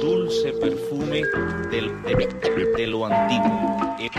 dulce perfume del, de, de lo antiguo. El,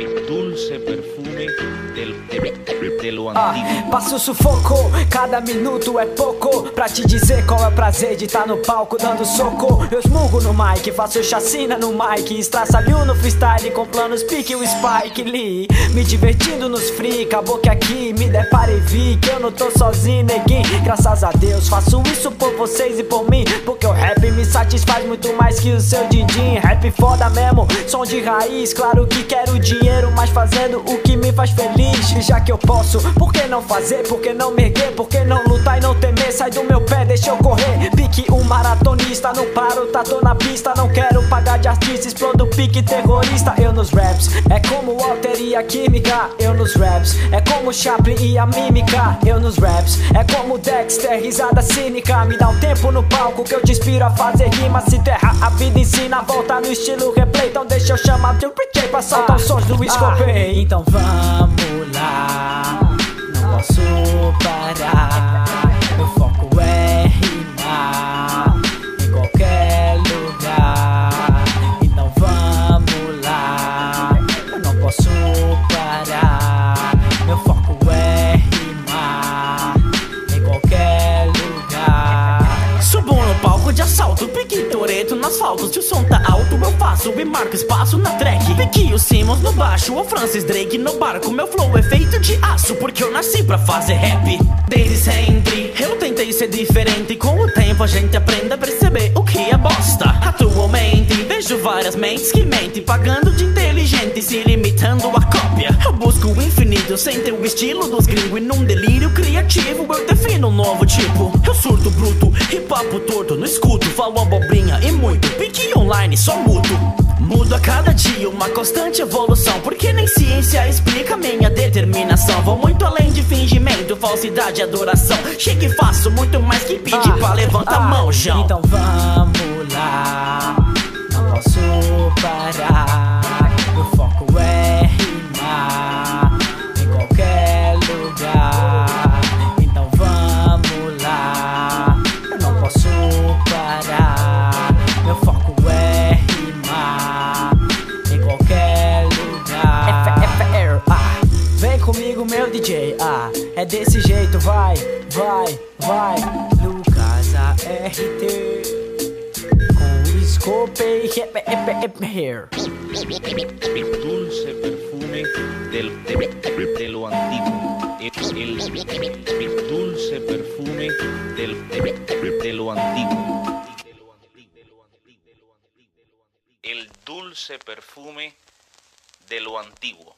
el dulce perfume del, de, de lo antiguo. Passo sufoco, cada minuto é pouco. Pra te dizer qual é o prazer de estar no palco dando soco. Eu esmurro no mic, faço chacina no mic. Estraçalho no freestyle com planos pique o Spike Lee. Me divertindo nos free, acabou que aqui me deparei e vi Que eu não tô sozinho, neguinho. Graças a Deus faço isso por vocês e por mim. Porque o rap me satisfaz muito mais que o seu din-din. Rap foda mesmo, som de raiz. Claro que quero dinheiro, mas fazendo o que me faz feliz. Já que eu posso, por que não fazer? Por que não me erguer? Por que não lutar e não temer? Sai do meu pé, deixa eu correr. Pique um maratonista, não paro, tá tô na pista. Não quero pagar de artista, explodo pique terrorista. Eu nos raps, é como Walter e a química. Eu nos raps, é como Chaplin e a mímica. Eu nos raps, é como Dexter, risada cínica. Me dá um tempo no palco que eu te inspiro a fazer rima. Se terra a vida ensina, volta no estilo replay. Então deixa eu chamar de DJ pra soltar os sons do Scopei Então vamos lá, não posso assalto, pique Toreto no asfalto. Se o som tá alto, eu faço e marco espaço na track. Pique o Simmons no baixo, o Francis Drake no barco. Meu flow é feito de aço, porque eu nasci pra fazer rap. Desde sempre, eu tentei ser diferente. Com o tempo a gente aprende a perceber o que é bosta. Atualmente, vejo várias mentes que mentem, pagando de inteligente, se limitando a cópia. Eu busco o infinito sem ter o estilo dos gringos. E num delírio criativo, eu defino um novo tipo. Eu surto papo torto, não escuto, falo abobrinha e muito. Pique online, só mudo. Mudo a cada dia, uma constante evolução. Porque nem ciência explica minha determinação. Vou muito além de fingimento, falsidade e adoração. Chego e faço muito mais que pedir Ah, pra levantar a ah, mão, João. Então vamos comigo, meu DJ. Ah, é desse jeito, vai, vai, vai. Lucas ART com o rap, rap, here. dulce perfume del, de, de lo antiguo. El, el dulce perfume del, de, de lo antiguo. El dulce perfume de lo antiguo.